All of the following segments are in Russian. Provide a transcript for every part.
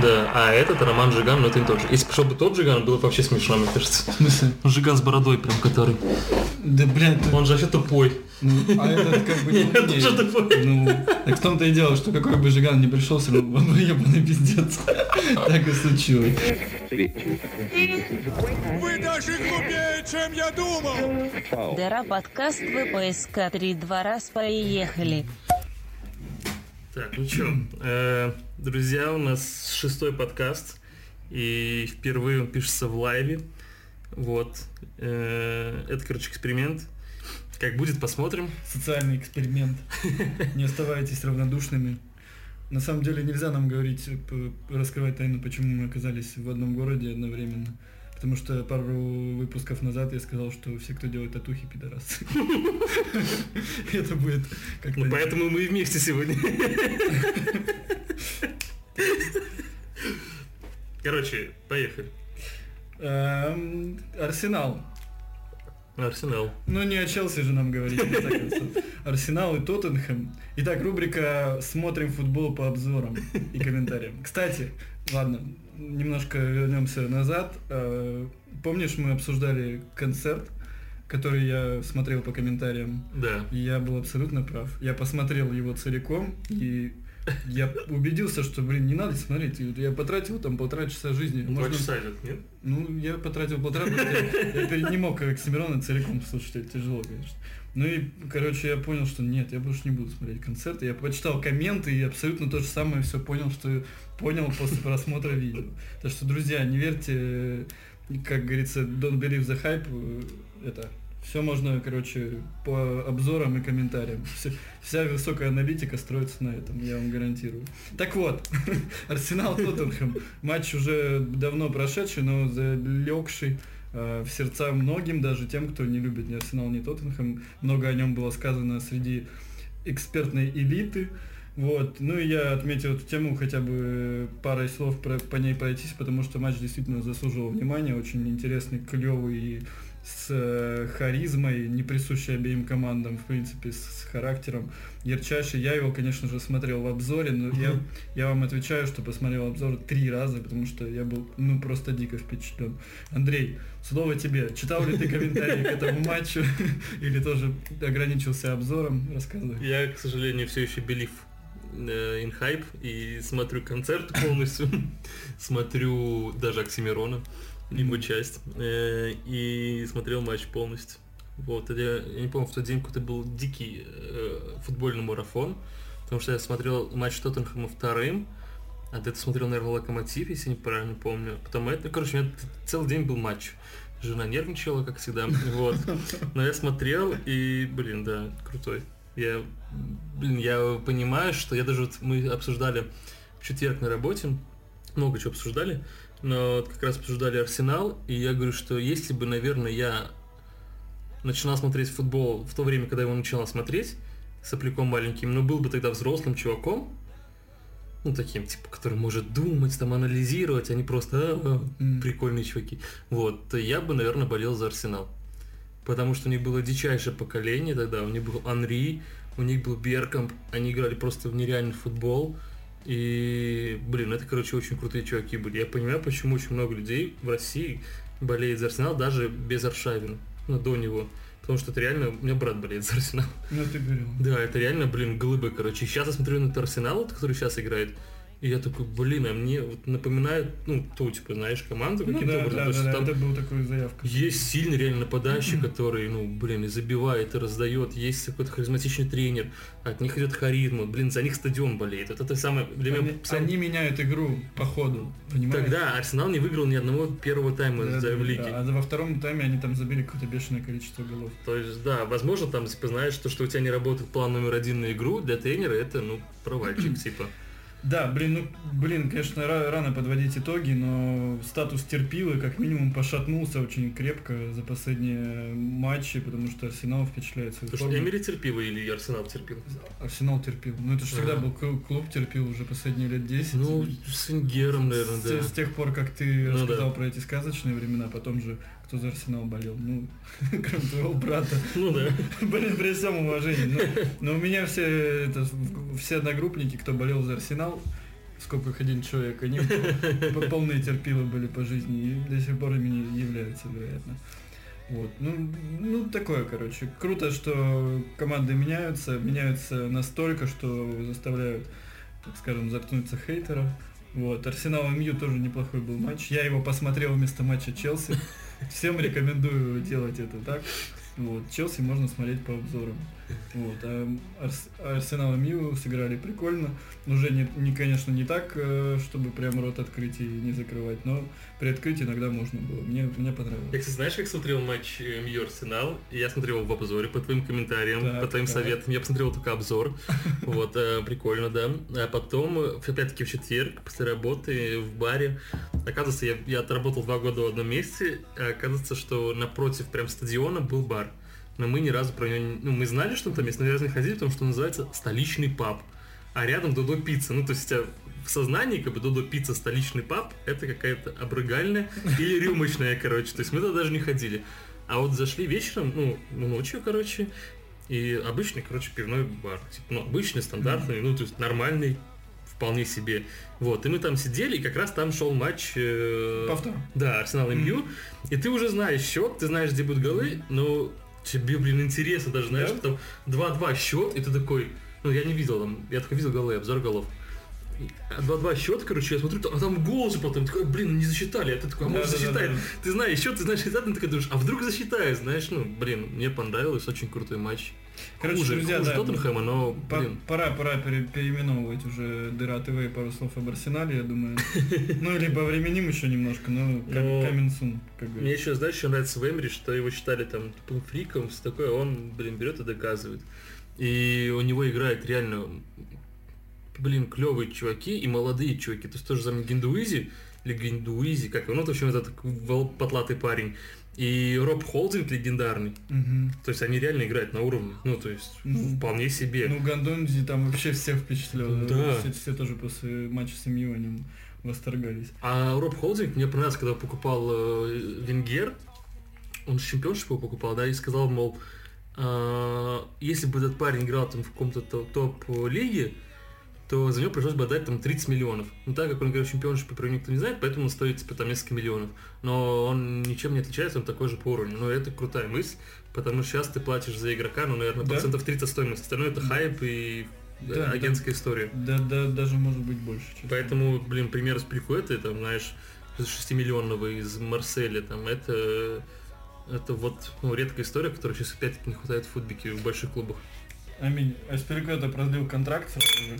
Да, а этот Роман Жиган, ну это не тот же. Если пошел бы тот Жиган, было бы вообще смешно, мне кажется. В смысле? Жиган с бородой прям который. Да, блядь, ты... Он же вообще тупой. Ну, а этот как бы не Нет, это умнее. же тупой. Ну, так в том-то и дело, что какой бы Жиган не пришел, все равно он бы ебаный пиздец. Так и случилось. Вы даже глупее, чем я думал! Дыра подкаст ВПСК 3 два раз поехали. Так, ну что, друзья, у нас шестой подкаст, и впервые он пишется в лайве. Вот. Э, Это, короче, эксперимент. Как будет, посмотрим. Социальный эксперимент. Не оставайтесь равнодушными. На самом деле нельзя нам говорить, раскрывать тайну, почему мы оказались в одном городе одновременно. Потому что пару выпусков назад я сказал, что все, кто делает татухи, пидорасы. Это будет как-то... Ну, поэтому мы и вместе сегодня. Короче, поехали. Эм, Арсенал. Арсенал. Ну не о Челси же нам говорить. Арсенал и Тоттенхэм. Итак, рубрика «Смотрим футбол по обзорам и комментариям». Кстати, ладно, немножко вернемся назад. Э, Помнишь, мы обсуждали концерт, который я смотрел по комментариям? Да. И я был абсолютно прав. Я посмотрел его целиком, и я убедился, что, блин, не надо смотреть. Я потратил там полтора часа жизни. Два Можно- часа идет, нет? ну, я потратил полтора, потому что я, я перед- не мог Оксимирона целиком слушать, это тяжело, конечно. Ну и, короче, я понял, что нет, я больше не буду смотреть концерты. Я почитал комменты и абсолютно то же самое все понял, что понял после просмотра видео. Так что, друзья, не верьте, как говорится, don't believe the hype, э, это, все можно, короче, по обзорам и комментариям. Все- вся высокая аналитика строится на этом, я вам гарантирую. Так вот, Арсенал Тоттенхэм. Матч уже давно прошедший, но залегший э, в сердца многим, даже тем, кто не любит ни Арсенал, ни Тоттенхэм. Много о нем было сказано среди экспертной элиты. Вот. Ну и я отметил эту тему хотя бы парой слов про- по ней пройтись, потому что матч действительно заслуживал внимания. Очень интересный, клевый и с э, харизмой, не присущей обеим командам, в принципе, с, характером. Ярчайший. Я его, конечно же, смотрел в обзоре, но я, я вам отвечаю, что посмотрел обзор три раза, потому что я был, ну, просто дико впечатлен. Андрей, слово тебе. Читал ли ты комментарии к этому матчу или тоже ограничился обзором? Рассказывай. Я, к сожалению, все еще белив in hype и смотрю концерт полностью, смотрю даже Оксимирона, его часть, э, и смотрел матч полностью. Вот, я, я не помню, в тот день какой-то был дикий э, футбольный марафон, потому что я смотрел матч Тоттенхэма вторым, а ты смотрел, наверное, Локомотив, если неправильно помню. Потом это, короче, у меня целый день был матч. Жена нервничала, как всегда, вот. Но я смотрел, и, блин, да, крутой. Я, блин, я понимаю, что я даже, вот мы обсуждали в четверг на работе, много чего обсуждали, но вот как раз обсуждали Арсенал, и я говорю, что если бы, наверное, я начинал смотреть футбол в то время, когда его начинал смотреть, сопляком маленьким, но был бы тогда взрослым чуваком, ну, таким, типа, который может думать, там, анализировать, а не просто «А, М. прикольные чуваки. Вот, то я бы, наверное, болел за Арсенал. Потому что у них было дичайшее поколение тогда, у них был Анри, у них был Беркамп, они играли просто в нереальный футбол. И, блин, это, короче, очень крутые чуваки были. Я понимаю, почему очень много людей в России болеет за Арсенал, даже без Аршавина, ну, до него. Потому что это реально, у меня брат болеет за Арсенал. Ну, ты говорил. Да, это реально, блин, глыбы, короче. Сейчас я смотрю на этот Арсенал, который сейчас играет, и я такой, блин, а мне вот напоминает, ну, ту, типа, знаешь, команду Ну, каким-то да, образом. да, То есть да, там это был такой заявка. есть сильный реально нападающий, который, ну, блин, и забивает, и раздает. Есть какой-то харизматичный тренер, от них идет харизма. Блин, за них стадион болеет. Вот это самое для меня Они, сам- они меняют игру по ходу, понимаешь? Тогда Арсенал не выиграл ни одного первого тайма Да, да, в лиге. да. А во втором тайме они там забили какое-то бешеное количество голов. То есть, да, возможно, там, типа, знаешь, то, что у тебя не работает план номер один на игру, для тренера это, ну, провальчик, типа. Да, блин, ну, блин, конечно, ра- рано подводить итоги, но статус терпилы как минимум пошатнулся очень крепко за последние матчи, потому что Арсенал впечатляет что формой. Эмери терпил или Арсенал терпил? Арсенал терпил. Ну, это же всегда был клуб, терпил уже последние лет 10. Ну, с Венгером, наверное, с, да. с тех пор, как ты Ну рассказал да. про эти сказочные времена, потом же кто за Арсенал болел? Ну, кроме твоего брата. Ну да. Блин, при всем уважении. Но, но у меня все, это, все одногруппники, кто болел за Арсенал, сколько один человек, они по- полные терпилы были по жизни и до сих пор ими являются, вероятно. Вот. Ну, ну, такое, короче. Круто, что команды меняются, меняются настолько, что заставляют, так скажем, заткнуться хейтеров. Вот. Арсенал МЮ тоже неплохой был матч. Я его посмотрел вместо матча Челси. Всем рекомендую делать это так. Вот. Челси можно смотреть по обзорам. Вот. А Арс- Арсенал и Мью сыграли прикольно. Уже не, не, конечно, не так, э, чтобы прям рот открыть и не закрывать, но при открытии иногда можно было. Мне, мне Я, понравилось. кстати, знаешь, как смотрел матч э, МЮ Арсенал? Я смотрел его в обзоре по твоим комментариям, Так, по твоим так. советам. Я посмотрел только обзор. Вот, э, прикольно, да. А потом, опять-таки, в четверг, после работы в баре, оказывается, я, я отработал два года в одном месте, а оказывается, что напротив прям стадиона был бар. Но мы ни разу про него не... Ну, мы знали, что он там есть, но ни разу не ходили, потому что он называется столичный паб. А рядом Додо Пицца. Ну, то есть у тебя в сознании, как бы Додо Пицца столичный паб, это какая-то обрыгальная или рюмочная, короче. То есть мы туда даже не ходили. А вот зашли вечером, ну, ну, ночью, короче, и обычный, короче, пивной бар. Типа, ну, обычный, стандартный, ну, то есть нормальный, вполне себе. Вот, и мы там сидели, и как раз там шел матч... э, Повтор. Да, Арсенал МЮ. И ты уже знаешь счет, ты знаешь, где будут голы, но тебе, блин, интересно даже, знаешь, Да? там 2-2 счет, и ты такой... Ну, я не видел там, я только видел голы, обзор голов. И, а 2-2 счет, короче, я смотрю, а там гол же потом, такой, блин, ну не засчитали, а ты такой, а может Да-да-да-да. засчитает. Ты знаешь счет, ты знаешь результат, ты такой думаешь, а вдруг засчитает, знаешь, ну, блин, мне понравилось, очень крутой матч. Короче, хуже, друзья, хуже да, Тоттенхэма, но, По- блин, Пора, пора пере- переименовывать уже Дыра ТВ и пару слов об Арсенале, я думаю. Ну, либо временим еще немножко, но как камин сун, как Мне еще, знаешь, еще нравится в Эмери, что его считали там тупым фриком, все такое, он, блин, берет и доказывает. И у него играет реально, блин, клевые чуваки и молодые чуваки. То есть тоже за Гиндуизи, или Гиндуизи, как его, ну, в общем, этот потлатый парень. И Роб Холдинг легендарный. Мгм. То есть они реально играют на уровне. Ну, то есть Ну, вполне себе. Ну, Гандонзи там вообще всех впечатлил. Да. Все, все тоже после матча с МЮ о нем восторгались. А Роб Холдинг мне понравился, когда покупал э, Венгер, он чемпионшип его покупал, да, и сказал, мол, а, если бы этот парень играл там в каком-то то- топ-лиге, то за него пришлось бы отдать там 30 миллионов. Ну так как он играет в чемпионшипе, про него никто не знает, поэтому он стоит типа там несколько миллионов. Но он ничем не отличается, он такой же по уровню. Но это крутая мысль, потому что сейчас ты платишь за игрока, ну, наверное, Да. процентов 30 стоимость. Остальное это хайп и э, Да, агентская история. Да, да, даже может быть больше. честно. Поэтому, блин, пример с Пликуэтой, там, знаешь, 6-миллионного из Марселя, там, это, это вот ну, редкая история, которой сейчас опять-таки не хватает в футбике в больших клубах. Аминь. Аспирикота продлил контракт сразу же.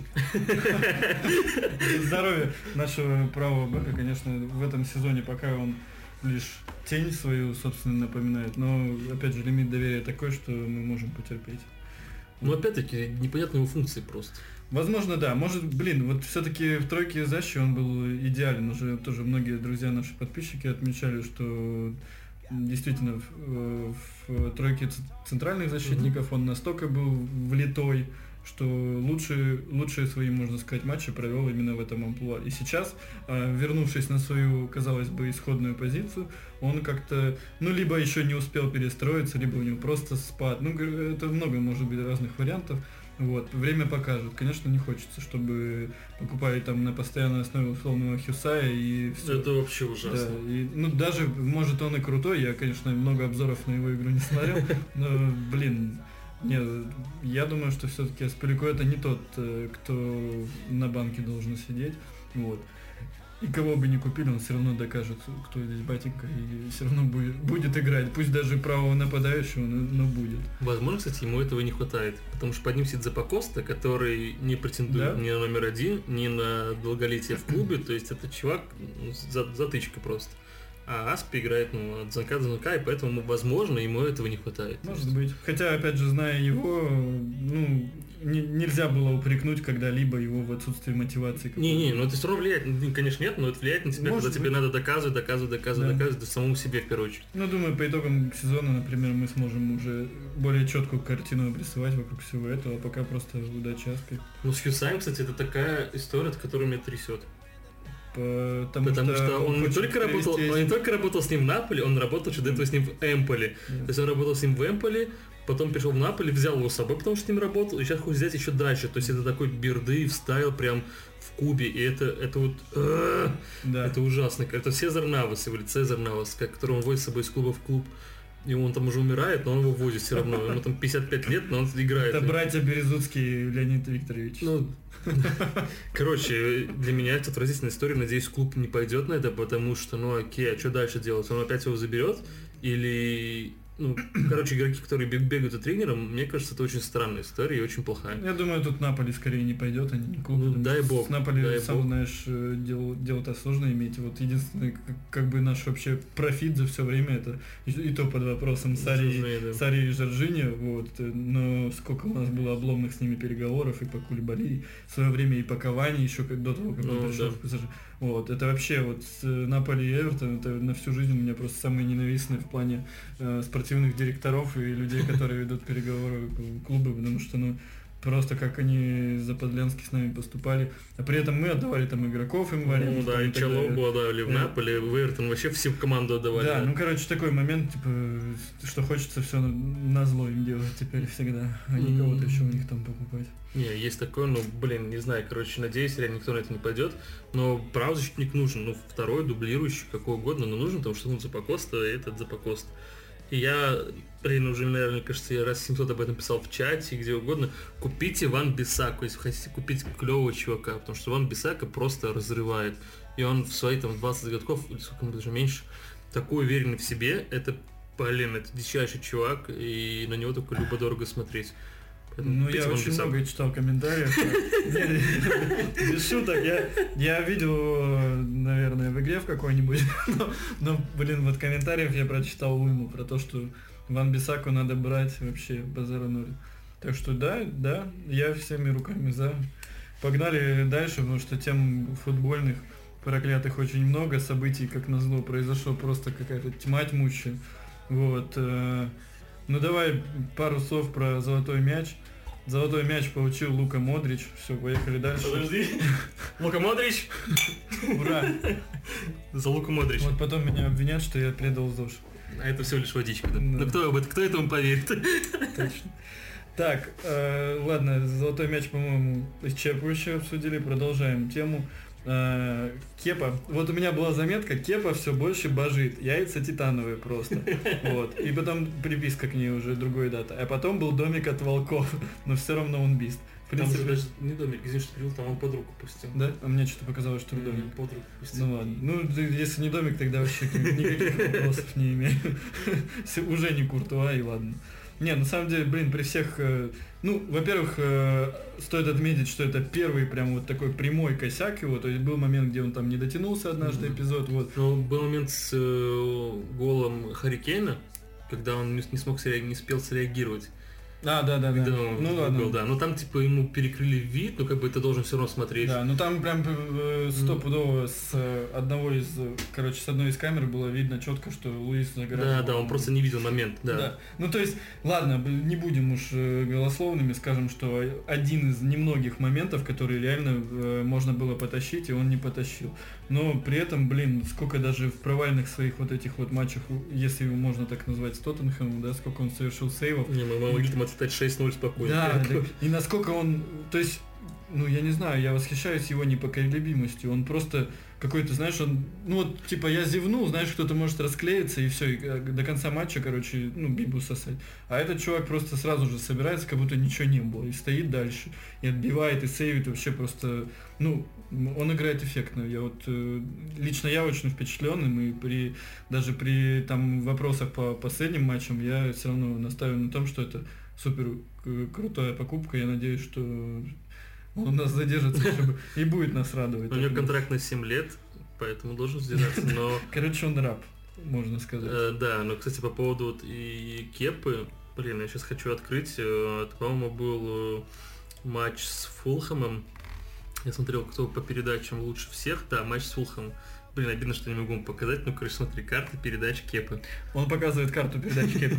Здоровье нашего правого бэка, конечно, в этом сезоне пока он лишь тень свою, собственно, напоминает. Но, опять же, лимит доверия такой, что мы можем потерпеть. Но опять-таки, непонятны его функции просто. Возможно, да. Может, блин, вот все-таки в тройке защи он был идеален. Уже тоже многие друзья наши подписчики отмечали, что действительно в, э, в тройке центральных защитников он настолько был влитой, что лучшие, лучшие свои, можно сказать, матчи провел именно в этом амплуа. И сейчас, э, вернувшись на свою, казалось бы, исходную позицию, он как-то, ну, либо еще не успел перестроиться, либо у него просто спад. Ну, это много может быть разных вариантов. Вот, время покажет. Конечно, не хочется, чтобы покупали там на постоянной основе условного Хюсая и все. Это вообще Да, ужасно. и, ну даже, может, он и крутой, я, конечно, много обзоров на его игру не смотрел, но, блин, нет, я думаю, что все-таки Аспирико это не тот, э, кто на банке должен сидеть, вот. И кого бы не купили, он все равно докажет, кто здесь батенька, и все равно будет, будет играть, пусть даже правого нападающего, но, но будет. Возможно, кстати, ему этого не хватает. Потому что под ним сидит Запакоста, который не претендует Да? ни на номер один, ни на долголетие в клубе. То есть это чувак, ну, за- затычка просто. А Аспи играет ну, от звонка до звонка, и поэтому, возможно, ему этого не хватает. Может быть. Хотя, опять же, зная его, ну, не- нельзя было упрекнуть когда-либо его в отсутствии мотивации. Не-не, ну это все равно влияет, ну, конечно, нет, но это влияет на тебя, Может когда тебе быть. надо доказывать, доказывать, доказывать, Да. доказывать, да самому себе в первую очередь. Ну, думаю, по итогам сезона, например, мы сможем уже более четкую картину обрисовать вокруг всего этого, а пока просто удачи Аспи. Ну, с Хьюсаем, кстати, это такая история, от которой меня трясет. Потому, Потому что он не хочет только работал, привести он не только работал с ним в Наполе, он работал еще до этого с ним в Эмполе. Да. То есть он работал с ним в Эмполе, потом пришел в Наполе, взял его с собой, потому что с ним работал, и сейчас хочет взять еще дальше. То есть это такой берды вставил прям в Кубе, и это, это вот... Да. Это ужасно. Это Сезар Навас, его Цезар Навас, как- которого он возит с собой из клуба в клуб. И он там уже умирает, но он его возит все равно. Ему там 55 лет, но он играет. Это братья Березуцкий Леонид Викторович. Ну, короче, для меня это отвратительная история. Надеюсь, клуб не пойдет на это, потому что, ну окей, а что дальше делать? Он опять его заберет? Или... Ну, короче, игроки, которые бег- бегают за тренером, мне кажется, это очень странная история и очень плохая. Я думаю, тут Наполи скорее не пойдет, а не клуб. Ну, дай бог, С Наполи, дай сам бог. знаешь, э, дело- дело-то сложно иметь. Вот единственный, как, бы наш вообще профит за все время, это и, и то под вопросом Сари, Жоржиньо, да. Сари и Жоржиньо, вот. Но сколько у нас было обломных с ними переговоров и по Кулибали, в свое время и по Кавани, еще как до того, как он Ну, пришел да. в ПСЖ. Вот, это вообще вот с э, Наполи и Эвертон, это на всю жизнь у меня просто самые ненавистные в плане э, спортивных директоров и людей, которые ведут переговоры клубы, потому что, ну, просто как они заподлянски с нами поступали. А при этом мы отдавали там игроков им варили. Ну да, и Чалобу отдали в. Наполе, в Эвертон вообще всю команду отдавали. Да, ну короче, такой момент, типа, что хочется все на зло им делать теперь всегда, а не кого-то еще у них там покупать. Не, есть такое, ну, блин, не знаю, короче, надеюсь, реально никто на это не пойдет, но правозащитник нужен, ну, второй, дублирующий, какой угодно, но нужен, потому что, ну, Запакоста, этот Запакост. И я, блин, уже, наверное, кажется, я раз 700 об этом писал в чате, где угодно, купите Ван Бисаку, если хотите купить клевого чувака, потому что Ван Бисака просто разрывает. И он в свои, там, 20 годков, или сколько, даже меньше, такой уверенный в себе, это, блин, это дичайший чувак, и на него только любо-дорого смотреть. Ну, я очень много читал комментариев. Без шуток, я, видел, наверное, в игре в какой-нибудь, но, но, блин, вот комментариев я прочитал уйму про то, что Ван Бисаку надо брать вообще базара ноль. Так что да, да, я всеми руками за. Погнали дальше, потому что тем футбольных проклятых очень много, событий, как назло, произошло просто какая-то тьма тьмущая. Вот. Ну давай пару слов про золотой мяч. Золотой мяч получил Лука Модрич. Все, поехали дальше. Подожди. Лука Модрич. Ура! За Луку Модрич. Вот потом меня обвинят, что я предал ЗОЖ. А это всего лишь водичка. Да, Да. Да кто, об этом, кто этому поверит? Точно. Так, э, ладно, золотой мяч, по-моему, исчерпывающе обсудили. Продолжаем тему. Э, Кепа. Вот у меня была заметка, Кепа все больше божит. Яйца титановые просто. Вот. И потом приписка к ней уже другой дата. А потом был домик от волков. Но все равно он бист. В Там же принципе, даже не домик, извини, что перевел, там он под руку пустил. да? А мне что-то показалось, что М, домик. Под руку пустил. Ну ладно. Ну, если не домик, тогда вообще никаких вопросов не имею. Уже не Куртуа, и ладно. Не, на самом деле, блин, при всех... э, Ну, во-первых, э, стоит отметить, что это первый прям вот такой прямой косяк его. То есть был момент, где он там не дотянулся однажды эпизод, вот. Но был момент с э, голом Харикейна, когда он не, смог не успел среагировать. А, да, да, да. Когда он Ну был, ладно. да. Но там типа ему перекрыли вид, но как бы ты должен все равно смотреть. Да, ну там прям э, стопудово с э, одного из, э, короче, с одной из камер было видно четко, что Луис загораживал. да, да, он просто не видел момент, да. Да. Ну то есть, ладно, не будем уж э, голословными, скажем, что один из немногих моментов, которые реально э, можно было потащить, и он не потащил. Но при этом, блин, сколько даже в провальных своих вот этих вот матчах, если его можно так назвать, с Тоттенхэмом, да, сколько он совершил сейвов. Не, мы могли там отстать 6-0 спокойно. Да, да, и насколько он, то есть, ну я не знаю, я восхищаюсь его непоколебимостью. Он просто какой-то, знаешь, он, ну вот, типа, я зевнул, знаешь, кто-то может расклеиться и все, до конца матча, короче, ну, бибу сосать. А этот чувак просто сразу же собирается, как будто ничего не было, и стоит дальше, и отбивает, и сейвит вообще просто, ну, он играет эффектно. Я вот э, лично я очень впечатлен, и при даже при там вопросах по последним матчам я все равно настаиваю на том, что это супер к- крутая покупка. Я надеюсь, что он нас задержится и будет нас радовать. У него контракт на 7 лет, поэтому должен сдержаться, но... Короче, он раб, можно сказать. Э, да, но, кстати, по поводу вот и Кепы, блин, я сейчас хочу открыть, это, по-моему, был э, матч с Фулхэмом. Я смотрел, кто по передачам лучше всех. Да, матч с Фулхэмом. Блин, обидно, что не могу вам показать. Ну, короче, смотри, карты передач Кепы. Он показывает карту передачи Кепу.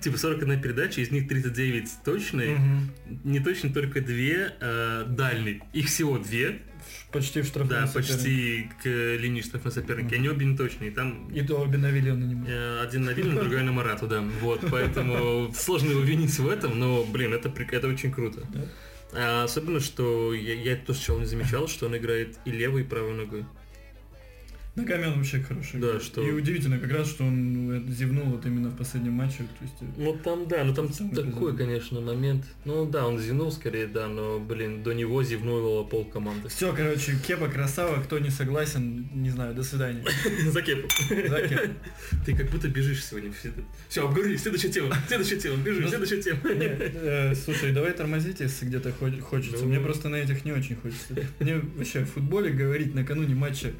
Типа 41 передача, из них 39 точные. Не точно только две э, дальние. Их всего две. в- почти в штрафной Да, почти к линии штрафной соперника. Они обе не точные. Там И то обе на Виллиана не могут. э, один на Вильну, другой на Марату, да. Вот, поэтому сложно его винить в этом, но, блин, это, это очень круто. А особенно, что я, я это тоже сначала не замечал, что он играет и левой, и правой ногой. Ногами он вообще хороший. Да, что- И удивительно как раз, что он ну, зевнул вот именно в последнем матче. То есть, э, Ну там, да, ну там такой, конечно, момент. Ну да, он зевнул скорее, да, но, блин, до него зевнуло пол команды. Все, короче, Кепа красава, кто не согласен, не знаю, до свидания. За кепу. За Кепа. Ты как будто бежишь сегодня. Все, обговорили, следующая тема, следующая тема, бежим, Ну, следующая тема. Э, Слушай, давай тормозить, если где-то хо- хочется. Мне просто на этих не очень хочется. Мне вообще в футболе говорить накануне матча,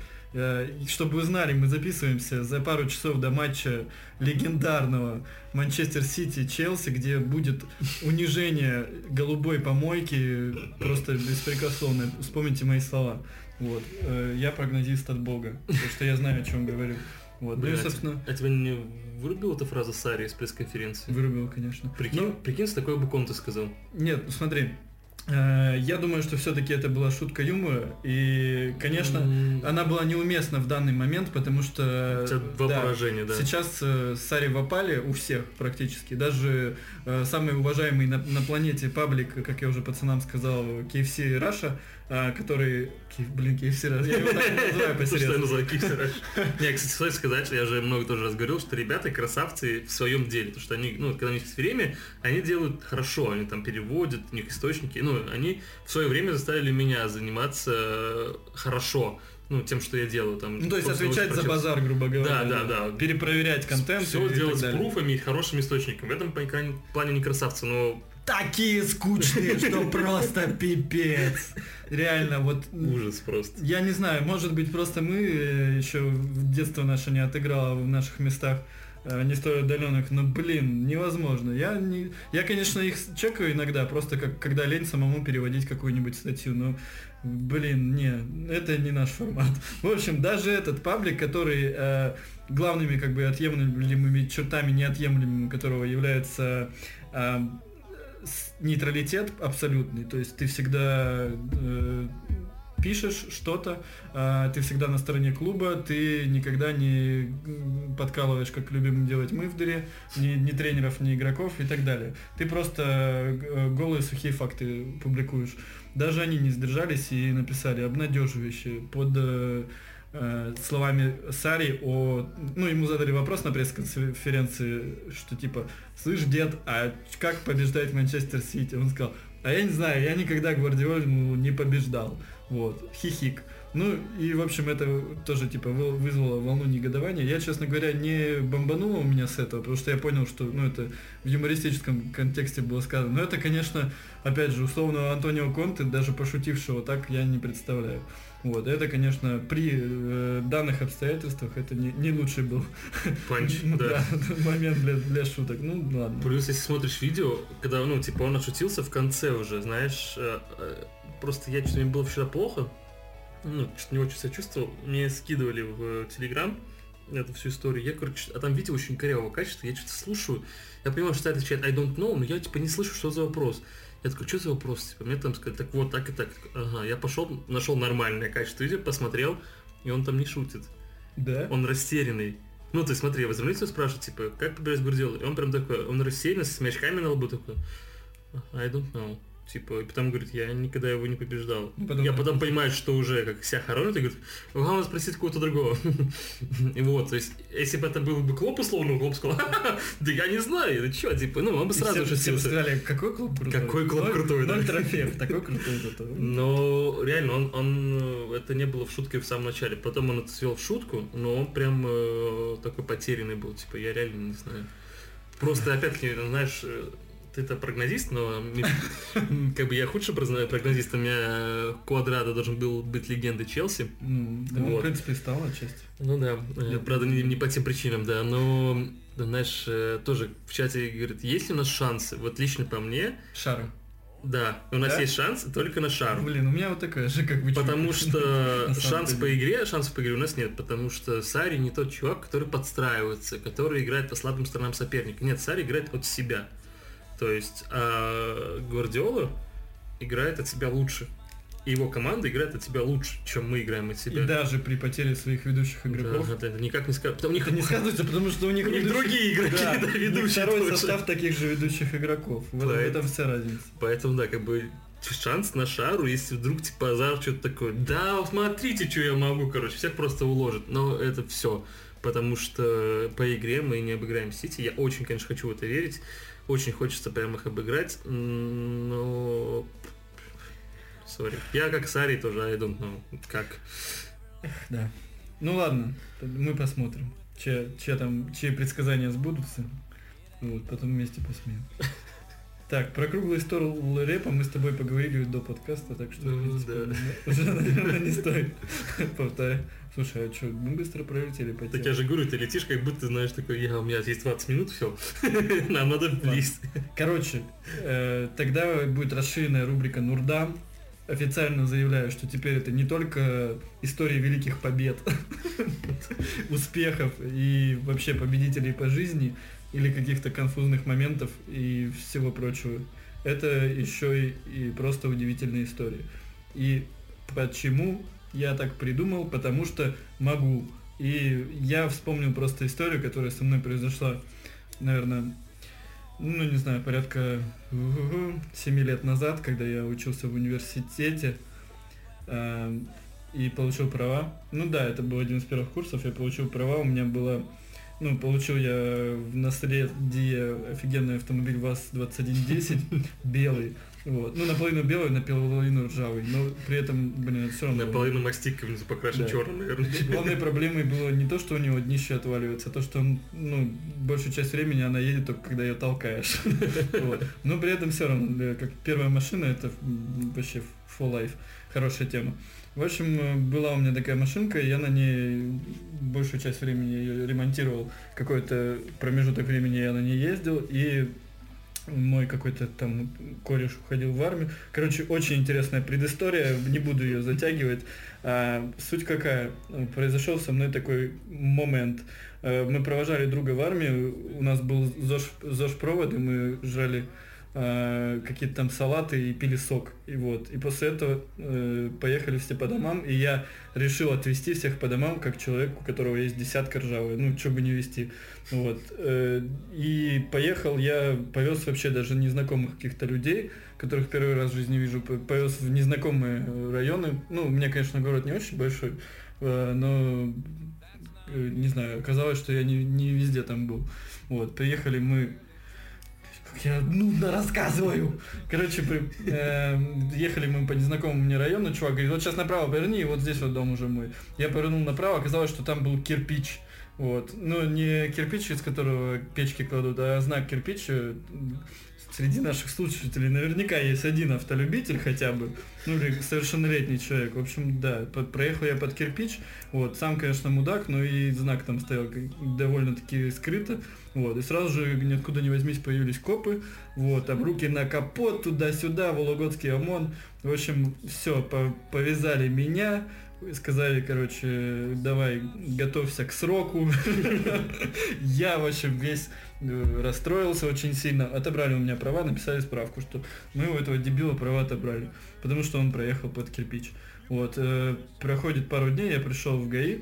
чтобы вы знали, мы записываемся за пару часов до матча легендарного Манчестер Сити Челси, где будет унижение голубой помойки просто беспрекословно. Вспомните мои слова. Вот. Э, Я прогнозист от Бога, потому что я знаю, о чем говорю. Вот. Ну и, Блин, а собственно, А тебя не вырубила эта фраза Сари из пресс-конференции? вырубил, конечно. Прикинь, Ну, прикинь, с такой буквом ты сказал. Нет, ну смотри, э, я думаю, что все-таки это была шутка юмора, и, конечно, М, она была неуместна в данный момент, потому что да, да. сейчас э, Сари в опале у всех практически, даже э, самый уважаемый на, на планете паблик, как я уже пацанам сказал, KFC Russia, э, который, Ки- блин, KFC Russia, я его так называю Слушай, что я называю киксеры. Не, кстати, стоит сказать, я же много тоже раз говорил, что ребята красавцы в своем деле. Потому что они, ну, когда у них есть время, они делают хорошо, они там переводят, у них источники. Ну, они в свое время заставили меня заниматься э, хорошо, ну, тем, что я делаю. Там, Ну, то есть отвечать за базар, грубо говоря. Да, да, да. Перепроверять контент. Все делать с пруфами и хорошим источником. В этом плане не красавцы, но такие скучные, что просто пипец. Реально, вот ужас просто. я не знаю, может быть просто мы э, еще в детство наше не отыграло в наших местах э, не столь отдаленных, но блин, невозможно. Я не, я конечно их чекаю иногда, просто как когда лень самому переводить какую-нибудь статью, но блин, не, это не наш формат. В общем, даже этот паблик, который э, главными как бы отъемлемыми чертами неотъемлемыми которого является э, нейтралитет абсолютный, то есть ты всегда э, пишешь что-то, а, ты всегда на стороне клуба, ты никогда не подкалываешь, как любим делать мы в дыре, ни, ни тренеров, ни игроков и так далее. Ты просто э, голые сухие факты публикуешь. Даже они не сдержались и написали обнадеживающие под э, э, словами Сари о... Ну, ему задали вопрос на пресс-конференции, что типа, слышь, дед, а как побеждает Манчестер Сити? Он сказал, а я не знаю, я никогда Гвардиоль ну, не побеждал. Вот, хихик. Ну и, в общем, это тоже, типа, вы- вызвало волну негодования. Я, честно говоря, не бомбануло у меня с этого, потому что я понял, что, ну, это в юмористическом контексте было сказано. Но это, конечно, опять же, условно Антонио Конте, даже пошутившего так, я не представляю. Вот, это, конечно, при э, данных обстоятельствах это не, не лучший был Панч, ну, да. момент для, для шуток. Ну, ладно. Плюс, если смотришь видео, когда, ну, типа, он отшутился в конце уже, знаешь, э, э, просто я что-то мне было вчера плохо, ну, что-то не очень себя чувствовал, мне скидывали в э, Телеграм эту всю историю, я, короче, а там видео очень корявого качества, я что-то слушаю, я понимаю, что это отвечает I don't know, но я, типа, не слышу, что за вопрос. Я такой, что за вопрос? Типа, мне там сказали, так вот, так и так. Ага, я пошел, нашел нормальное качество видео, посмотрел, и он там не шутит. Да? Он растерянный. Ну, ты смотри, возможно, спрашивает, типа, как побежать Гвардиола? И он прям такой, он растерянный, с мячками на лбу такой, I don't know. Типа, и потом говорит, я никогда его не побеждал. Ну, потом- Я потом понимаю, что уже как себя хоронят, и говорит, главное спросить кого-то другого. И вот, то есть, если бы это был бы Клоп, условно, Клоп сказал, «Ха-ха-ха, да я не знаю, это что, типа, ну, он бы И сразу все, все сказали, какой клуб крутой? Какой Ноль- крутой, да. Трофеев, такой крутой зато. Но реально, он, он, это не было в шутке в самом начале. Потом он это свел в шутку, но он прям э, такой потерянный был. Типа, я реально не знаю. Просто, опять-таки, знаешь, э, ты-то прогнозист, но как бы я худший прогно- прогнозист. У меня Квадрата должен был быть легендой Челси. Ну, да, он, Вот. в принципе, стал отчасти. Ну да, э, Я правда, не, не по тем причинам, да. Но, знаешь, э, тоже в чате говорит, есть ли у нас шансы? Вот лично по мне, Шары. да, у нас Да? есть шанс только на шар. Блин, у меня вот такая же, как бы... Потому что шанс по игре, шансов по игре у нас нет, потому что Сари не тот чувак, который подстраивается, который играет по слабым сторонам соперника. Нет, Сари играет от себя. То есть а Гвардиола играет от себя лучше. и его команда играет от себя лучше, чем мы играем от себя. И даже при потере своих ведущих игроков. Да, это, это никак не сказать. Потому у них Это не сказывается, потому что у них, У них ведущих- другие игроки, да, да, ведущие Второй тоже. состав таких же ведущих игроков. В, в Поэтому- этом вся разница. Поэтому, да, как бы шанс на шару, если вдруг типа Азар что-то такое, да, вот смотрите, что я могу, короче, всех просто уложит. Но это все, потому что по игре мы не обыграем Сити. Я очень, конечно, хочу в это верить. Очень хочется прям их обыграть, но... Сори. Я как Сари тоже, I don't know. Как? Да. Ну ладно, мы посмотрим, чьи, чьи там, чьи предсказания сбудутся. Вот, потом вместе посмеем. Так, про круглый стол рэпа мы с тобой поговорили до подкаста, так что Ну, да. уже, наверное, не стоит повторять. Слушай, а что, мы быстро пролетели по Так я же говорю, ты летишь, как будто знаешь такой, я, у меня есть 20 минут, все. Нам надо влезть. Короче, э, тогда будет расширенная рубрика Нурдам. Официально заявляю, что теперь это не только история великих побед, успехов и вообще победителей по жизни или каких-то конфузных моментов и всего прочего. Это еще и, и просто удивительная история. И почему я так придумал? Потому что могу. И я вспомнил просто историю, которая со мной произошла, наверное, ну, не знаю, порядка 7 лет назад, когда я учился в университете э, и получил права. Ну да, это был один из первых курсов, я получил права, у меня было, ну, получил я в наследие офигенный автомобиль ВАЗ-2110, белый, вот. Ну, наполовину белый, наполовину ржавый, но при этом, блин, все равно... Наполовину мастиком покрашен Да. черным, наверное. Главной проблемой было не то, что у него днище отваливается, а то, что он, ну, большую часть времени она едет только когда ее толкаешь. Вот. Но при этом все равно, как первая машина, это вообще full life. Хорошая тема. В общем, э, была у меня такая машинка, я на ней большую часть времени ее ремонтировал. Какой-то промежуток времени я на ней ездил, и мой какой-то там кореш уходил в армию. Короче, очень интересная предыстория, не буду ее затягивать. А, суть какая? Произошел со мной такой момент. Э, Мы провожали друга в армию, у нас был ЗОЖ, ЗОЖ-провод, и мы жрали э, какие-то там салаты и пили сок. И вот. И после этого э, поехали все по домам, и я решил отвезти всех по домам, как человек, у которого есть десятка ржавая. Ну, что бы не вести. Вот. Э, И поехал я, повез вообще даже незнакомых каких-то людей, которых первый раз в жизни вижу, повез в незнакомые э, районы. Ну, у меня, конечно, город не очень большой, э, но э, не знаю, оказалось, что я не, не везде там был. Вот, приехали мы я нудно рассказываю. Короче, при- э, ехали мы по незнакомому мне району, чувак говорит, вот сейчас направо поверни, вот здесь вот дом уже мой. Я повернул направо, оказалось, что там был кирпич. Вот. Ну, не кирпич, из которого печки кладут, а знак кирпич. Среди наших слушателей наверняка есть один автолюбитель хотя бы, ну или совершеннолетний человек. В общем, да, по- проехал я под кирпич, вот, сам, конечно, мудак, но и знак там стоял довольно-таки скрыто, вот, и сразу же ниоткуда не возьмись появились копы, вот, там руки на капот, туда-сюда, Вологодский ОМОН, в общем, все, повязали меня, сказали, короче, давай, готовься к сроку. Я, в общем, весь э, расстроился очень сильно. Отобрали у меня права, написали справку, что мы у этого дебила права отобрали, потому что он проехал под кирпич. Вот, э, проходит пару дней, я пришел в ГАИ,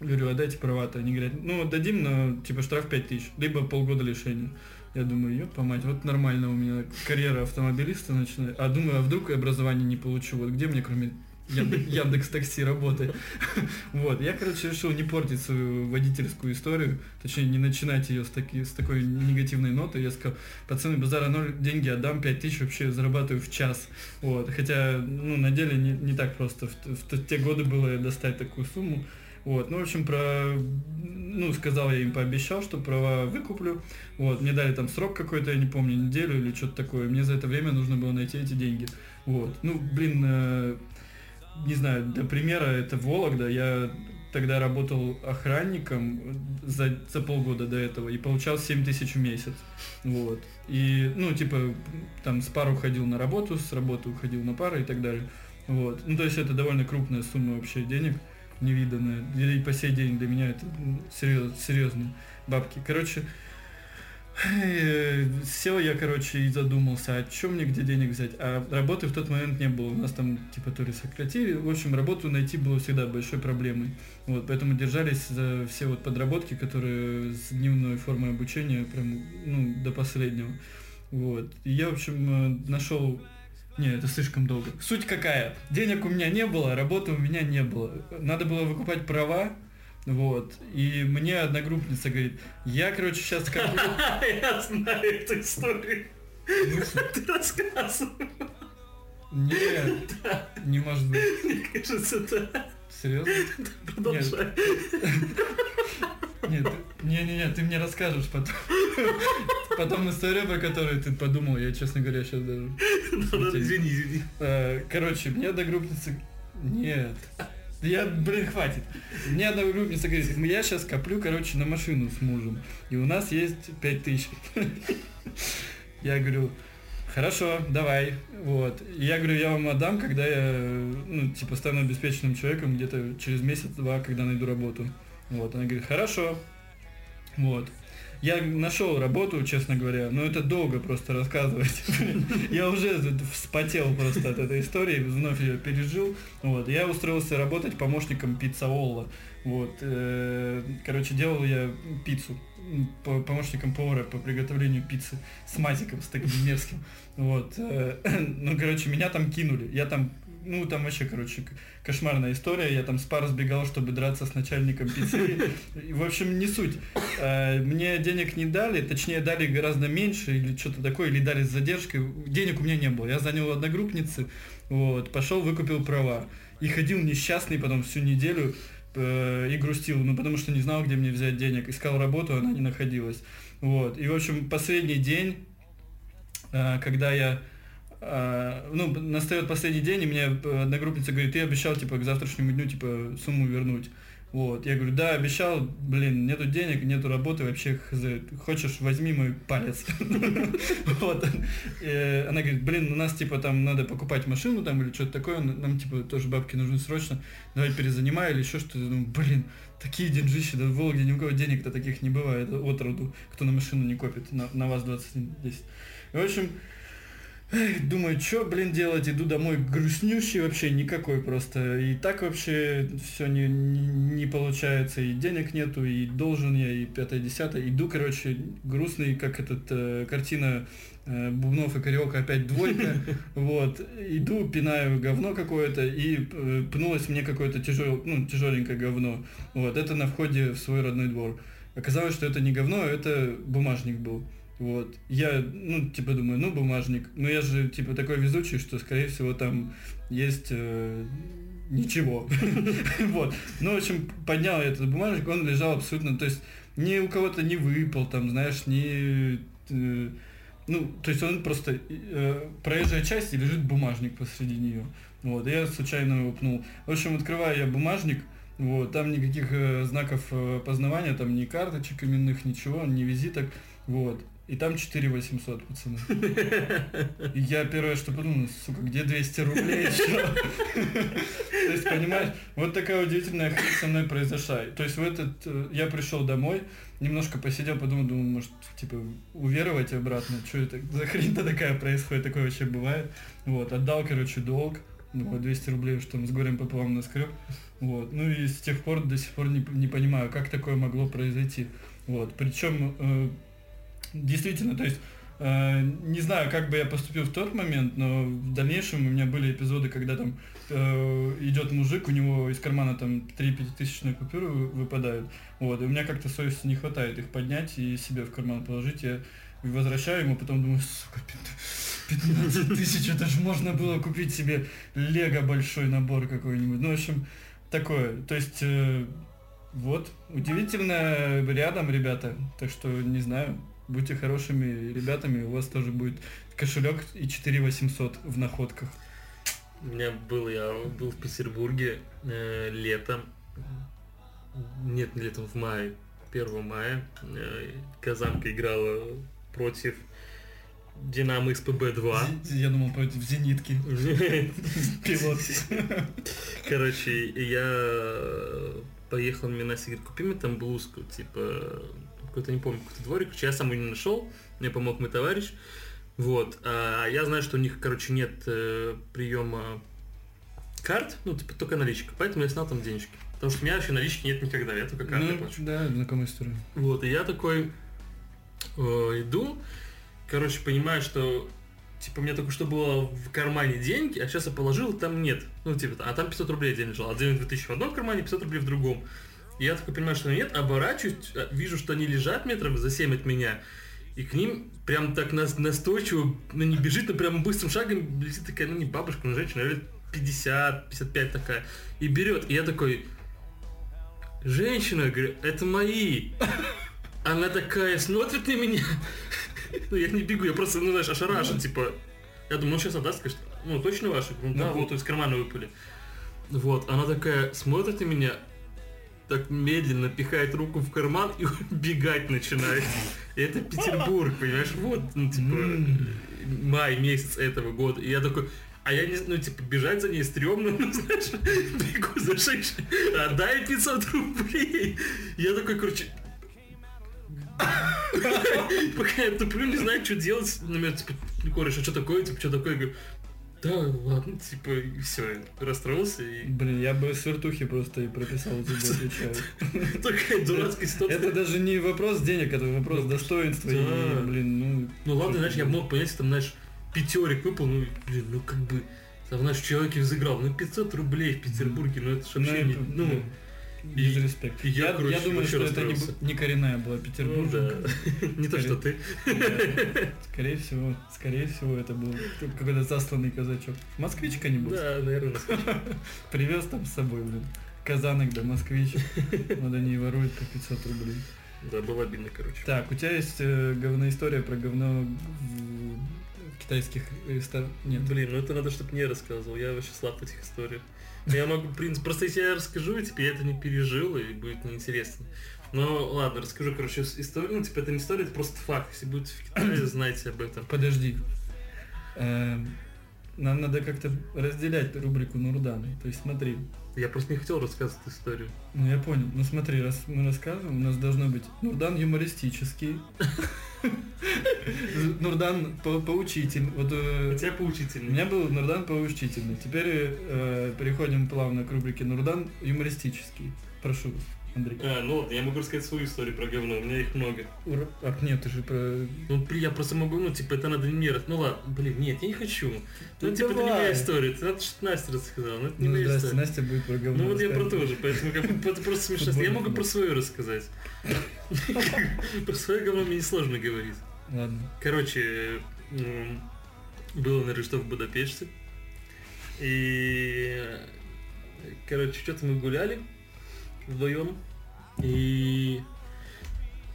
говорю, а дайте права-то. Они говорят, ну, дадим, но, типа, штраф 5000, либо полгода лишения. Я думаю, ёпа мать, вот нормально у меня карьера автомобилиста начинает. А думаю, а вдруг образование не получу, вот где мне, кроме Яндекс Такси работает. Вот, я, короче, решил не портить свою водительскую историю, точнее, не начинать ее с, таки, с такой негативной ноты. Я сказал, пацаны, базара ноль, деньги отдам, 5 тысяч вообще зарабатываю в час. Вот, хотя, ну, на деле не, не так просто. В, в те годы было достать такую сумму. Вот, ну, в общем, про, ну, сказал я им, пообещал, что права выкуплю. Вот, мне дали там срок какой-то, я не помню, неделю или что-то такое. Мне за это время нужно было найти эти деньги. Вот, ну, блин, э, не знаю, для примера, это Вологда, я тогда работал охранником за, за полгода до этого и получал 7 тысяч в месяц. Вот. И, ну, типа, там с пару ходил на работу, с работы уходил на пары и так далее. Вот. Ну, то есть это довольно крупная сумма вообще денег, невиданная. И по сей день для меня это серьез, серьезные бабки. Короче, Э, Сел я, короче, и задумался, а чем мне где денег взять? А работы в тот момент не было. У нас там, типа, то ли сократили. В общем, работу найти было всегда большой проблемой. Вот, поэтому держались за все вот подработки, которые с дневной формой обучения, прям, ну, до последнего. Вот. И я, в общем, э, нашел... Не, это слишком долго. Суть какая? Денег у меня не было, работы у меня не было. Надо было выкупать права, вот. И мне одногруппница говорит, я, короче, сейчас как Я знаю эту историю. Ты рассказывал. Нет, не может быть. Мне кажется, да. Серьезно? Продолжай. Нет, не-не-не, ты мне расскажешь потом. Потом историю, про которую ты подумал, я, честно говоря, сейчас даже... Ну, Извини, извини. Э, Короче, мне одногруппница... Нет. Я, блин, хватит. Мне одногруппница говорит, я сейчас коплю, короче, на машину с мужем. И у нас есть 5000. Я говорю, хорошо, давай. Вот. И я говорю, я вам отдам, когда я, ну, типа, стану обеспеченным человеком где-то через месяц-два, когда найду работу. Вот. Она говорит, хорошо. Вот. Я нашел работу, честно говоря, но это долго просто рассказывать. Я уже вспотел просто от этой истории, вновь ее пережил. Вот. Я устроился работать помощником пиццаолла. Вот. э, Короче, делал я пиццу. Помощником повара по приготовлению пиццы с матиком, с таким мерзким. Вот. э, Ну, короче, меня там кинули. Я там ну, там вообще, короче, кошмарная история. Я там с пар сбегал, чтобы драться с начальником пиццерии. В общем, не суть. Э, Мне денег не дали, точнее, дали гораздо меньше или что-то такое, или дали с задержкой. Денег у меня не было. Я занял одногруппницы, вот, пошел, выкупил права. И ходил несчастный потом всю неделю э, и грустил, ну, потому что не знал, где мне взять денег. Искал работу, она не находилась. Вот. И, в общем, последний день, э, когда я ну, настает последний день, и мне одногруппница говорит, ты обещал, типа, к завтрашнему дню, типа, сумму вернуть. Вот, я говорю, да, обещал, блин, нету денег, нету работы, вообще, хз, хочешь, возьми мой палец. Вот, Э, она говорит, блин, у нас, типа, там надо покупать машину, там, или что-то такое, нам, типа, тоже бабки нужны срочно, давай перезанимай, или еще что-то, ну, блин, такие деньжищи, да в Вологде ни у кого денег-то таких не бывает, от роду, кто на машину не копит, на, на вас 2010. В общем, Думаю, что, блин, делать? Иду домой грустнющий вообще, никакой просто. И так вообще все не, не, не получается, и денег нету, и должен я, и пятое, десятое. Иду, короче, грустный, как этот э, картина э, Бубнов и Кариока опять двойка. Вот. Иду, пинаю говно какое-то, и э, пнулось мне какое-то тяжел, ну, тяжеленькое говно. Вот. Это на входе в свой родной двор. Оказалось, что это не говно, а это бумажник был. Вот. Я, ну, типа, думаю, ну, бумажник. Но я же, типа, такой везучий, что, скорее всего, там есть э, ничего. Вот. Ну, в общем, поднял этот бумажник, он лежал абсолютно, то есть, ни у кого-то не выпал, там, знаешь, ни... э, Ну, то есть он просто, э, проезжая часть, и лежит бумажник посреди нее. Вот, я случайно его пнул. В общем, открываю я бумажник, вот, там никаких э, знаков э, познавания, там ни карточек именных, ничего, ни визиток, вот. И там 4 800, пацаны. И я первое, что подумал, сука, где 200 рублей еще? То есть, понимаешь, вот такая удивительная хрень со мной произошла. То есть в этот, э, я пришел домой, немножко посидел, подумал, думаю, может, типа, уверовать обратно, что это за хрень-то такая происходит, такое вообще бывает. Вот, отдал, короче, долг, ну, вот 200 рублей, что там с горем пополам наскреб. Вот, ну и с тех пор до сих пор не, не понимаю, как такое могло произойти. Вот, причем, э, действительно, то есть, э, не знаю, как бы я поступил в тот момент, но в дальнейшем у меня были эпизоды, когда там э, идет мужик, у него из кармана там 3 пятитысячные купюры вы- выпадают, вот, и у меня как-то совести не хватает их поднять и себе в карман положить, я возвращаю ему, потом думаю, сука, пят- 15 тысяч, это же можно было купить себе лего большой набор какой-нибудь, ну, в общем, такое, то есть, э, вот, удивительно рядом, ребята, так что, не знаю, будьте хорошими ребятами, у вас тоже будет кошелек и 4 800 в находках. У меня был, я был в Петербурге э, летом, нет, не летом, в мае, 1 мая, э, Казанка играла против Динамо СПБ-2. Зи- Я думал против зенитки. Пилот. Короче, я поехал на Минасе, говорит, купи мне там блузку, типа, какой-то, не помню, какой-то дворик, я сам его не нашел, мне помог мой товарищ, вот, а я знаю, что у них, короче, нет э, приема карт, ну, типа, только наличка, поэтому я снял там денежки, потому что у меня вообще налички нет никогда, я только карты Ну, плачу. да, знакомая история. Вот, и я такой э, иду, короче, понимаю, что типа у меня только что было в кармане деньги, а сейчас я положил, там нет. Ну, типа, а там 500 рублей денег лежало. А 2000 в одном кармане, 500 рублей в другом. И я такой понимаю, что нет, оборачиваюсь, а, вижу, что они лежат метров за 7 от меня. И к ним прям так нас, настойчиво, ну не бежит, но прям быстрым шагом летит такая, ну не бабушка, но женщина, лет 50, 55 такая. И берет. И я такой, женщина, говорю, это мои. Она такая смотрит на меня. Ну, я не бегу, я просто, ну, знаешь, ошарашен, типа. Я думаю, ну, сейчас отдаст, скажет, ну, точно ваши? Ну, да, Ну, вот из кармана выпали. Вот, она такая смотрит на меня, так медленно пихает руку в карман и убегать начинает. И это Петербург, понимаешь, вот, ну, типа, май месяц этого года. И я такой, а я не, ну, типа, бежать за ней стрёмно, ну, знаешь, бегу за женщиной, отдай 500 рублей. Я такой, короче, пока я туплю, не знаю, что делать, на меня, типа, кореш, а что такое, типа, что такое, говорю, да, ладно, типа, и все, расстроился, и Блин, я бы с вертухи просто и прописал тебе, отвечаю. такая дурацкая ситуация. Это даже не вопрос денег, это вопрос достоинства. И, блин, ну... Ну ладно, знаешь, я мог понять, там, знаешь, пятерик выпал, ну, блин, ну как бы, там, знаешь, человек взыграл, ну 500 рублей в Петербурге, ну это ж вообще не, ну, Дизреспект. и я, Я, короче, я думаю, что это не, не коренная была ну Петербурженка. да, не то, что ты. Скорее всего, скорее всего, это был какой-то засланный казачок. Москвичка не был. Да, наверное. Привез там с собой, блин. Казанок да москвич. Вот они и воруют по 500 рублей. Да, было обидно, короче. Так, у тебя есть э, говноистория про говно в, в китайских ресторанах? Нет. Блин, ну это надо, чтобы мне рассказывал. Я вообще слаб в этих историях. Я могу, в принципе, просто если я расскажу, типа, я это не пережил, и будет неинтересно. Но ладно, расскажу, короче, историю. Ну, типа, это не история, это просто факт. Если будете в Китае, знайте об этом. Подожди. Эм, Нам надо как-то разделять рубрику Нурданы. То есть смотри, Я просто не хотел рассказывать историю. ну я понял. Ну смотри, раз мы рассказываем, у нас должно быть Нурдан юмористический, Нурдан по- поучительный. Вот э, У тебя у поучительный. меня был Нурдан поучительный. Теперь э, переходим плавно к рубрике Нурдан юмористический. Прошу, вас, Андрей. А, ну ладно, я могу рассказать свою историю про говно, у меня их много. Ура. А, нет, ты же про... Ну, блин, я просто могу, ну, типа, это надо не рас- Ну ладно, блин, нет, я не хочу. Ну, Ну, типа, это не давай. моя история. Это надо, чтобы Настя рассказала, но это не Ну, моя здрасте, история. Настя будет про говно. Ну вот я про то же, поэтому как бы это просто смешно. Я могу про свою рассказать. Про свое говно мне несложно говорить. Ладно. Короче, было на Рождество в Будапеште. И, короче, что-то мы гуляли вдвоем. И,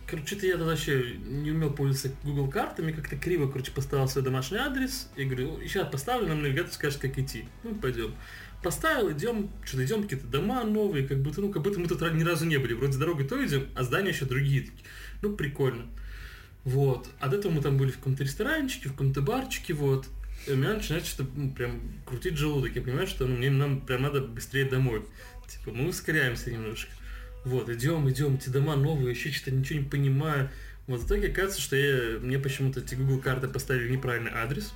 короче, что-то я тогда вообще не умел пользоваться Google картами, как-то криво, короче, поставил свой домашний адрес. И говорю, сейчас поставлю, нам навигатор скажет, как идти. Ну, пойдем. Поставил, идем, что-то идем, какие-то дома новые, как будто, ну, как будто мы тут ни разу не были. Вроде с дорогой то идем, а здания еще другие. Ну, прикольно. Вот. А до этого мы там были в каком-то ресторанчике, в каком-то барчике, вот. И у меня начинает что-то ну, прям крутить желудок. Я понимаю, что ну, мне нам прям надо быстрее домой. Типа, мы ускоряемся немножко. Вот, идем, идем, эти дома новые, еще что-то ничего не понимаю. Вот, в итоге оказывается, что я, мне почему-то эти Google карты поставили неправильный адрес.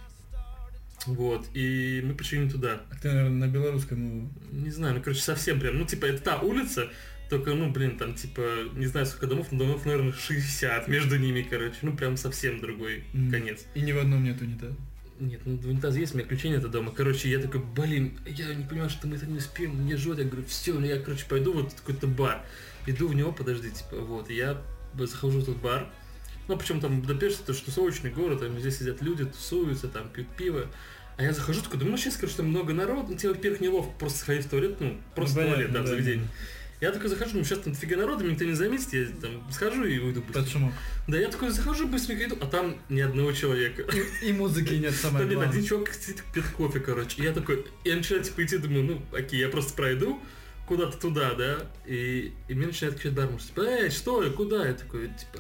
Вот, и мы пришли не туда. А ты, наверное, на белорусском... Не знаю, ну, короче, совсем прям, ну, типа, это та улица, только, ну, блин, там, типа, не знаю, сколько домов, но домов, наверное, 60 между ними, короче, ну, прям совсем другой М. конец. И ни в одном нету унитаза. Нет, ну, унитаз есть, у меня ключей нет дома. Короче, я такой, блин, я не понимаю, что мы это не успеем, мне жжет. Я говорю, все, ну, я, короче, пойду вот в какой-то бар. Иду в него, подожди, типа, вот, и я захожу в тот бар. Ну, причем там Будапешт, это ж тусовочный город, там здесь сидят люди, тусуются, там пьют пиво. А я захожу, такой, думаю, ну, сейчас, короче, там много народу, ну, тебе, во-первых, неловко просто сходить в туалет, ну, просто в Ну, туалет, да, понятно, в да. Я такой захожу, ну, сейчас там дофига народу, никто не заметит, я там схожу и уйду быстро. Шумок. Да, я такой захожу, быстренько иду, а там ни одного человека. И музыки нет, самое Там нет, главное. один чувак сидит, пьет кофе, короче. И я такой, я начинаю, типа, идти, думаю, ну, окей, я просто пройду куда-то туда, да, и, и мне начинает кричать бармен, типа, эй, что, я куда? Я такой, типа,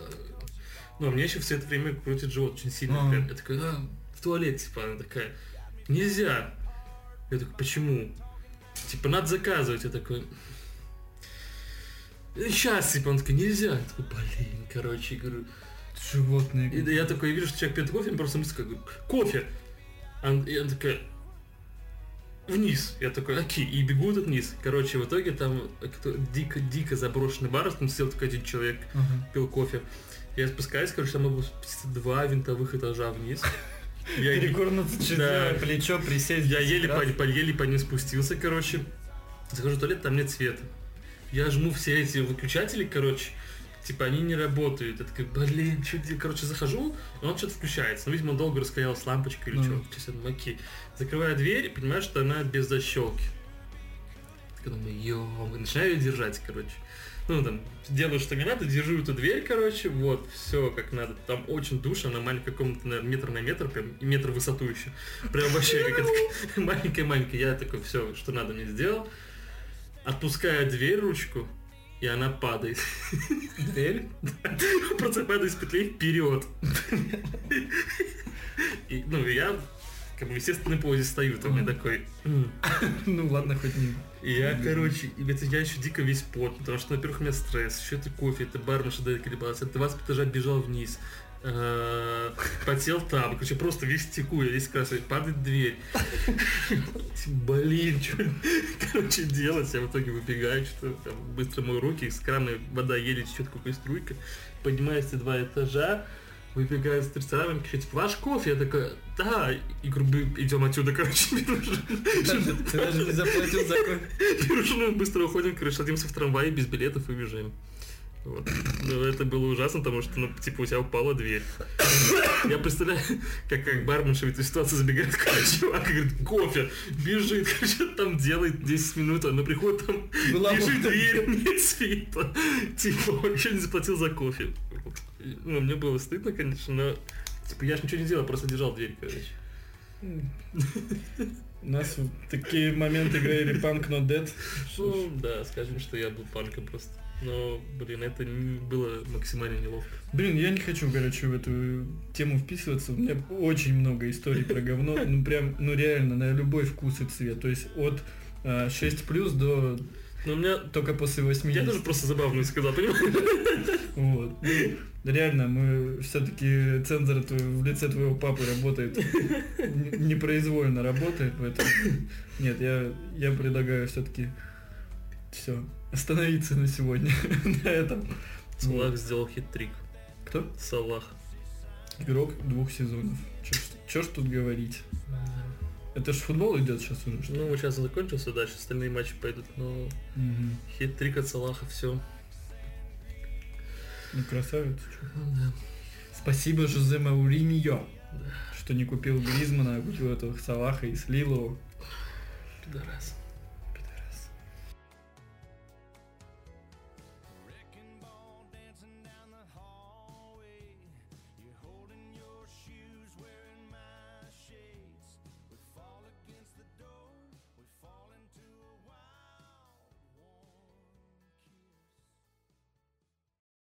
ну, а мне еще все это время крутит живот очень сильно. А. прям. Я такой, а, в туалет, типа, она такая, нельзя. Я такой, почему? Типа, надо заказывать. Я такой, сейчас, типа, он такой, нельзя. Я такой, блин, короче, говорю, Животные. И я такой вижу, что человек пьет кофе, просто мысль как кофе. И он такая, вниз. Я такой, окей, и бегу тут вниз. Короче, в итоге там дико-дико заброшенный бар, там сидел только один человек, Ага. пил кофе. Я спускаюсь, короче, там было два винтовых этажа вниз. Я, Перекурнуться Да. плечо, присесть. я 10 еле по- еле по ним спустился, короче. Захожу в туалет, там нет света. Я жму все эти выключатели, короче, типа они не работают. Я такой, блин, что делать? Короче, захожу, и он что-то включается. Ну, видимо, долго раскалялась лампочка или Ну. что. Сейчас думаю, окей. Закрываю дверь и понимаю, что она без защелки. Так думаю, ё начинаю ее держать, короче. Ну, там, делаю, что мне надо, держу эту дверь, короче, вот, все как надо. Там очень душно, она маленькая комната, наверное, метр на метр, прям, и метр высоту еще. Прям вообще как маленькая-маленькая. Я такой, все, что надо мне сделал. Отпускаю дверь, ручку, и она падает. Дверь? Просто падает с петлей вперед. И, ну, я, как бы, в естественной позе стою, там я такой... Ну ладно, хоть не. Я, короче, это я еще дико весь пот, потому что, во-первых, у меня стресс, еще это кофе, это бармен, что дает колебался, это 20 этажа бежал вниз, потел там, короче, просто весь теку, я весь красный, падает дверь. Блин, что, короче, делать? Я в итоге выбегаю, что там быстро мою руки, из крана вода еле течет какой струйка, поднимаюсь эти два этажа, выбегаю с ресторана, кричит, ваш кофе? Я такая, да, и грубо идем отсюда, короче, Ты даже не заплатил за кофе. Жену, быстро уходим, короче, садимся в трамвай без билетов и уезжаем. Вот. Ну, это было ужасно, потому что, ну, типа, у тебя упала дверь. Я представляю, как, как барменша в этой ситуации забегает, короче, чувак, и говорит, кофе, бежит, короче, там делает 10 минут, она приходит, там, Была бежит дверь, нет света. Типа, он еще не заплатил за кофе. Ну, мне было стыдно, конечно, но, типа, я же ничего не делал, просто держал дверь, короче. У нас такие моменты говорили Punk Not Dead. Ну, да, скажем, что я был панком просто. Но, блин, это было максимально неловко. Блин, я не хочу, короче, в эту тему вписываться. У меня очень много историй про говно. Ну прям, ну реально, на любой вкус и цвет. То есть от а, 6 плюс до Но у меня... только после 80. Я тоже просто забавно сказал, понимаешь? Вот. Ну, реально, мы все-таки цензор твой- в лице твоего папы работает. Непроизвольно работает, поэтому. Нет, я, я предлагаю все-таки все. Остановиться на сегодня. На этом. Салах сделал хит-трик. Кто? Салах. Игрок двух сезонов. Чё ж- тут говорить? Это ж футбол идет сейчас уже, что? Ну, вот сейчас он закончился, дальше остальные матчи пойдут, но Мгм. хит-трик от Салаха, все. Ну, красавец. чё. Да. Спасибо Жозе Мауриньо, что не купил Гризмана, а купил этого Салаха и слил его. Пидорас.